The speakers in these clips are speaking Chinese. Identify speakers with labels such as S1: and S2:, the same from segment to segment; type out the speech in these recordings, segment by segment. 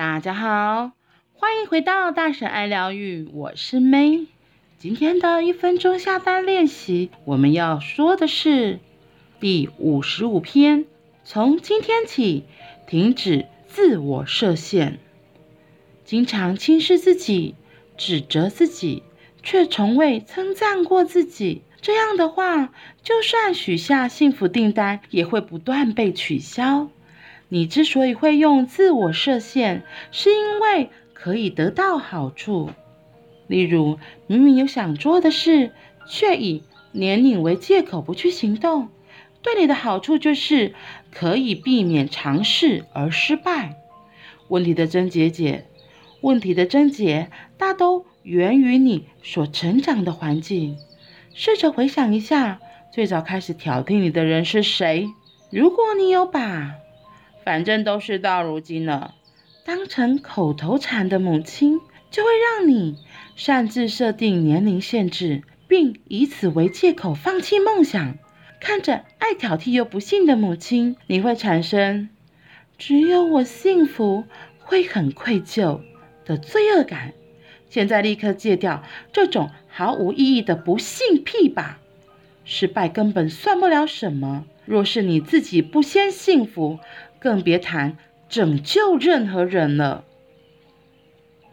S1: 大家好，欢迎回到大神爱疗愈，我是 May。今天的一分钟下单练习，我们要说的是第五十五篇。从今天起，停止自我设限。经常轻视自己，指责自己，却从未称赞过自己。这样的话，就算许下幸福订单，也会不断被取消。你之所以会用自我设限，是因为可以得到好处。例如，明明有想做的事，却以年龄为借口不去行动，对你的好处就是可以避免尝试而失败。问题的症结解，问题的症结大都源于你所成长的环境。试着回想一下，最早开始挑剔你的人是谁？如果你有把反正都事到如今了，当成口头禅的母亲，就会让你擅自设定年龄限制，并以此为借口放弃梦想。看着爱挑剔又不幸的母亲，你会产生只有我幸福会很愧疚的罪恶感。现在立刻戒掉这种毫无意义的不幸癖吧！失败根本算不了什么。若是你自己不先幸福，更别谈拯救任何人了。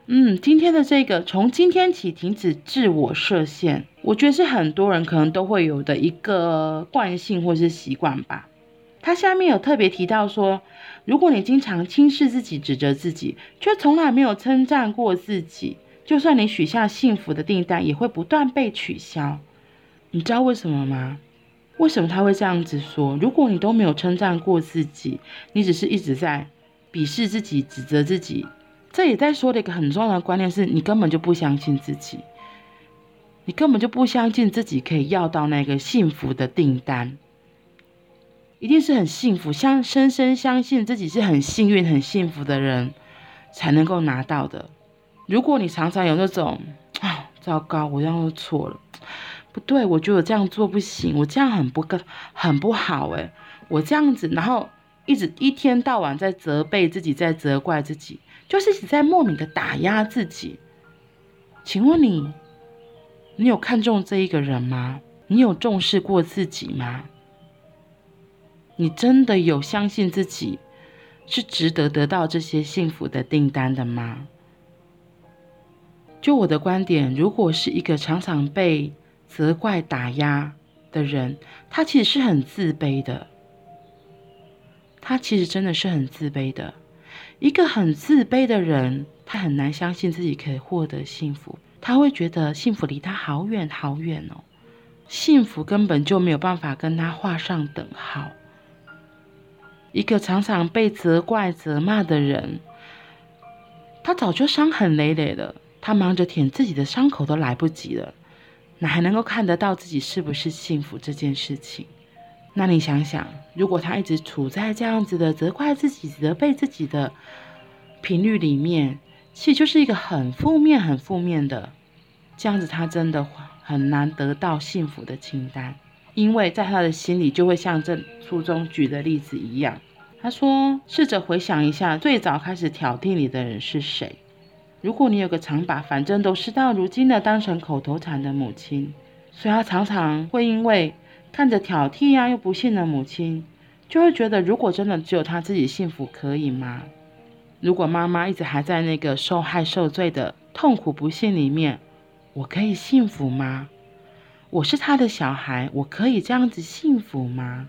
S1: 嗯，今天的这个从今天起停止自我设限，我觉得是很多人可能都会有的一个惯性或是习惯吧。他下面有特别提到说，如果你经常轻视自己、指责自己，却从来没有称赞过自己，就算你许下幸福的订单，也会不断被取消。你知道为什么吗？为什么他会这样子说？如果你都没有称赞过自己，你只是一直在鄙视自己、指责自己，这也在说的一个很重要的观念是，你根本就不相信自己，你根本就不相信自己可以要到那个幸福的订单，一定是很幸福，相深深相信自己是很幸运、很幸福的人才能够拿到的。如果你常常有那种啊，糟糕，我这样错了。不对，我觉得我这样做不行，我这样很不跟很不好诶，我这样子，然后一直一天到晚在责备自己，在责怪自己，就是一直在莫名的打压自己。请问你，你有看中这一个人吗？你有重视过自己吗？你真的有相信自己是值得得到这些幸福的订单的吗？就我的观点，如果是一个常常被责怪、打压的人，他其实是很自卑的。他其实真的是很自卑的。一个很自卑的人，他很难相信自己可以获得幸福。他会觉得幸福离他好远好远哦，幸福根本就没有办法跟他画上等号。一个常常被责怪、责骂的人，他早就伤痕累累了，他忙着舔自己的伤口都来不及了。哪还能够看得到自己是不是幸福这件事情？那你想想，如果他一直处在这样子的责怪自己、责备自己的频率里面，其实就是一个很负面、很负面的。这样子，他真的很难得到幸福的清单，因为在他的心里就会像这书中举的例子一样。他说：“试着回想一下，最早开始挑剔你的人是谁？”如果你有个常把反正都事到如今的当成口头禅的母亲，所以她常常会因为看着挑剔呀、又不幸的母亲，就会觉得如果真的只有她自己幸福可以吗？如果妈妈一直还在那个受害受罪的痛苦不幸里面，我可以幸福吗？我是她的小孩，我可以这样子幸福吗？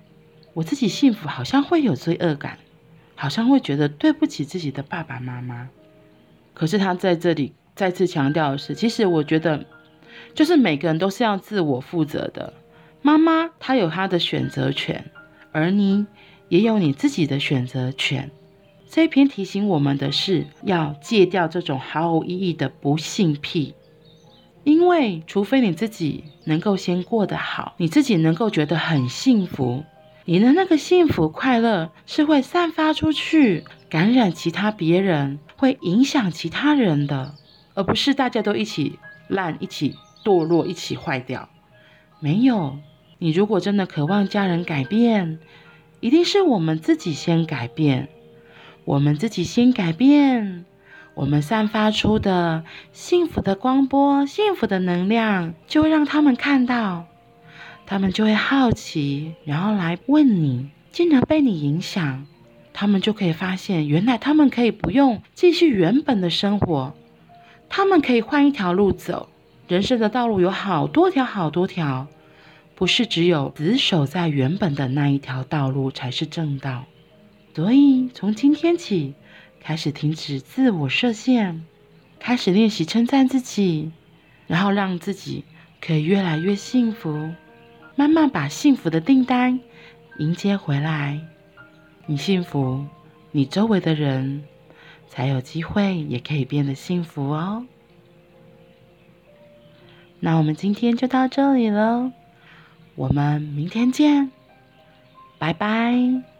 S1: 我自己幸福好像会有罪恶感，好像会觉得对不起自己的爸爸妈妈。可是他在这里再次强调的是，其实我觉得，就是每个人都是要自我负责的。妈妈她有她的选择权，而你也有你自己的选择权。这一篇提醒我们的是，要戒掉这种毫无意义的不幸癖，因为除非你自己能够先过得好，你自己能够觉得很幸福，你的那个幸福快乐是会散发出去，感染其他别人。会影响其他人的，而不是大家都一起烂、一起堕落、一起坏掉。没有，你如果真的渴望家人改变，一定是我们自己先改变。我们自己先改变，我们散发出的幸福的光波、幸福的能量，就会让他们看到，他们就会好奇，然后来问你，进而被你影响，他们就可以发现，原来他们可以不用继续原本的生活，他们可以换一条路走。人生的道路有好多条，好多条，不是只有死守在原本的那一条道路才是正道。所以，从今天起，开始停止自我设限，开始练习称赞自己，然后让自己可以越来越幸福，慢慢把幸福的订单迎接回来。你幸福，你周围的人才有机会也可以变得幸福哦。那我们今天就到这里了，我们明天见，拜拜。